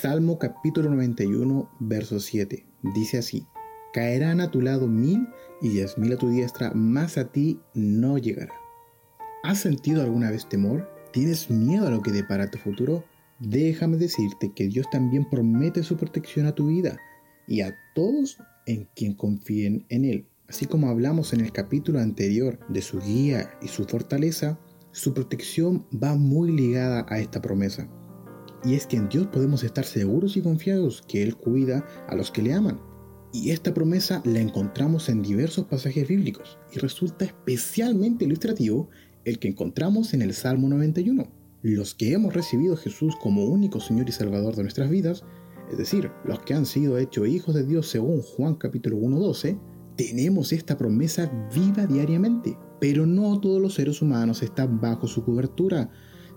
Salmo capítulo 91, verso 7. Dice así, caerán a tu lado mil y diez mil a tu diestra, mas a ti no llegará. ¿Has sentido alguna vez temor? ¿Tienes miedo a lo que depara tu futuro? Déjame decirte que Dios también promete su protección a tu vida y a todos en quien confíen en Él. Así como hablamos en el capítulo anterior de su guía y su fortaleza, su protección va muy ligada a esta promesa. Y es que en Dios podemos estar seguros y confiados que Él cuida a los que le aman. Y esta promesa la encontramos en diversos pasajes bíblicos y resulta especialmente ilustrativo el que encontramos en el Salmo 91. Los que hemos recibido a Jesús como único Señor y Salvador de nuestras vidas, es decir, los que han sido hechos hijos de Dios según Juan capítulo 1.12, tenemos esta promesa viva diariamente, pero no todos los seres humanos están bajo su cobertura.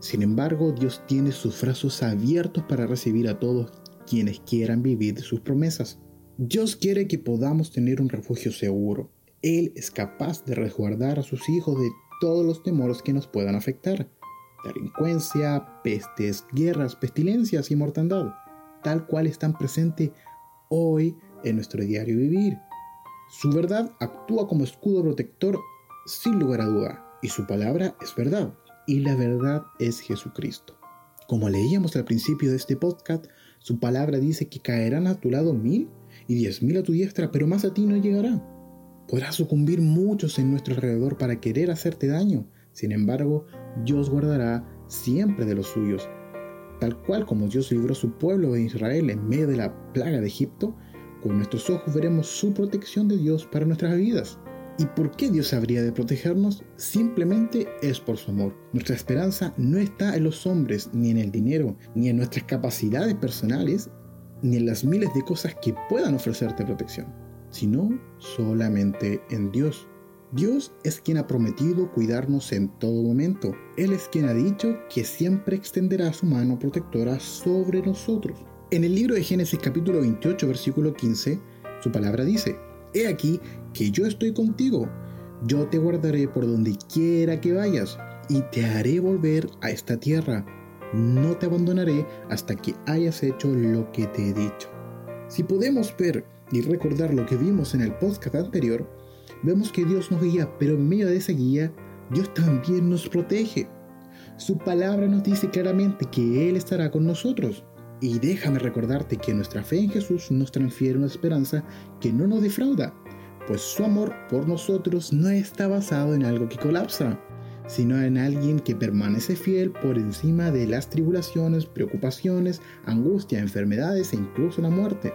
Sin embargo, Dios tiene sus brazos abiertos para recibir a todos quienes quieran vivir de sus promesas. Dios quiere que podamos tener un refugio seguro. Él es capaz de resguardar a sus hijos de todos los temores que nos puedan afectar. Delincuencia, pestes, guerras, pestilencias y mortandad, tal cual están presentes hoy en nuestro diario vivir. Su verdad actúa como escudo protector sin lugar a duda, y su palabra es verdad, y la verdad es Jesucristo. Como leíamos al principio de este podcast, su palabra dice que caerán a tu lado mil y diez mil a tu diestra, pero más a ti no llegará. Podrás sucumbir muchos en nuestro alrededor para querer hacerte daño, sin embargo, Dios guardará siempre de los suyos. Tal cual como Dios libró a su pueblo de Israel en medio de la plaga de Egipto, con nuestros ojos veremos su protección de Dios para nuestras vidas. ¿Y por qué Dios habría de protegernos? Simplemente es por su amor. Nuestra esperanza no está en los hombres, ni en el dinero, ni en nuestras capacidades personales, ni en las miles de cosas que puedan ofrecerte protección, sino solamente en Dios. Dios es quien ha prometido cuidarnos en todo momento. Él es quien ha dicho que siempre extenderá su mano protectora sobre nosotros. En el libro de Génesis capítulo 28 versículo 15, su palabra dice, He aquí que yo estoy contigo, yo te guardaré por donde quiera que vayas, y te haré volver a esta tierra. No te abandonaré hasta que hayas hecho lo que te he dicho. Si podemos ver y recordar lo que vimos en el podcast anterior, vemos que Dios nos guía, pero en medio de esa guía, Dios también nos protege. Su palabra nos dice claramente que Él estará con nosotros. Y déjame recordarte que nuestra fe en Jesús nos transfiere una esperanza que no nos defrauda, pues su amor por nosotros no está basado en algo que colapsa, sino en alguien que permanece fiel por encima de las tribulaciones, preocupaciones, angustia, enfermedades e incluso la muerte.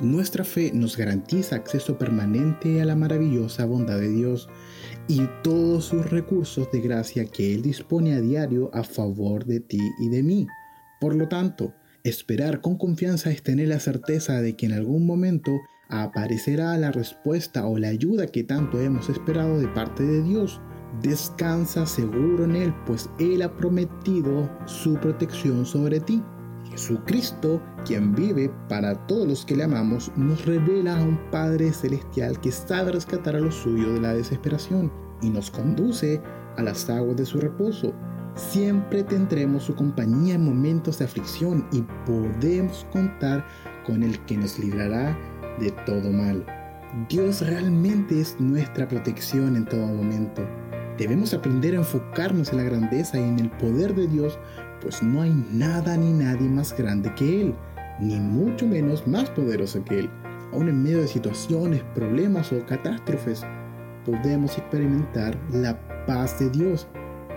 Nuestra fe nos garantiza acceso permanente a la maravillosa bondad de Dios y todos sus recursos de gracia que Él dispone a diario a favor de ti y de mí. Por lo tanto, Esperar con confianza es tener la certeza de que en algún momento aparecerá la respuesta o la ayuda que tanto hemos esperado de parte de Dios. Descansa seguro en Él, pues Él ha prometido su protección sobre ti. Jesucristo, quien vive para todos los que le amamos, nos revela a un Padre Celestial que sabe rescatar a los suyos de la desesperación y nos conduce a las aguas de su reposo. Siempre tendremos su compañía en momentos de aflicción y podemos contar con el que nos librará de todo mal. Dios realmente es nuestra protección en todo momento. Debemos aprender a enfocarnos en la grandeza y en el poder de Dios, pues no hay nada ni nadie más grande que Él, ni mucho menos más poderoso que Él. Aún en medio de situaciones, problemas o catástrofes, podemos experimentar la paz de Dios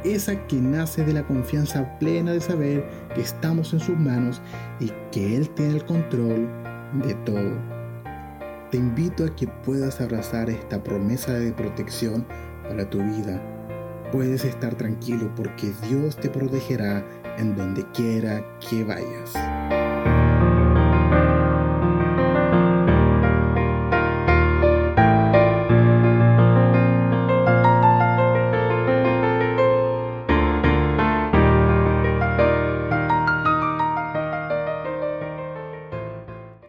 esa que nace de la confianza plena de saber que estamos en sus manos y que Él tiene el control de todo. Te invito a que puedas abrazar esta promesa de protección para tu vida. Puedes estar tranquilo porque Dios te protegerá en donde quiera que vayas.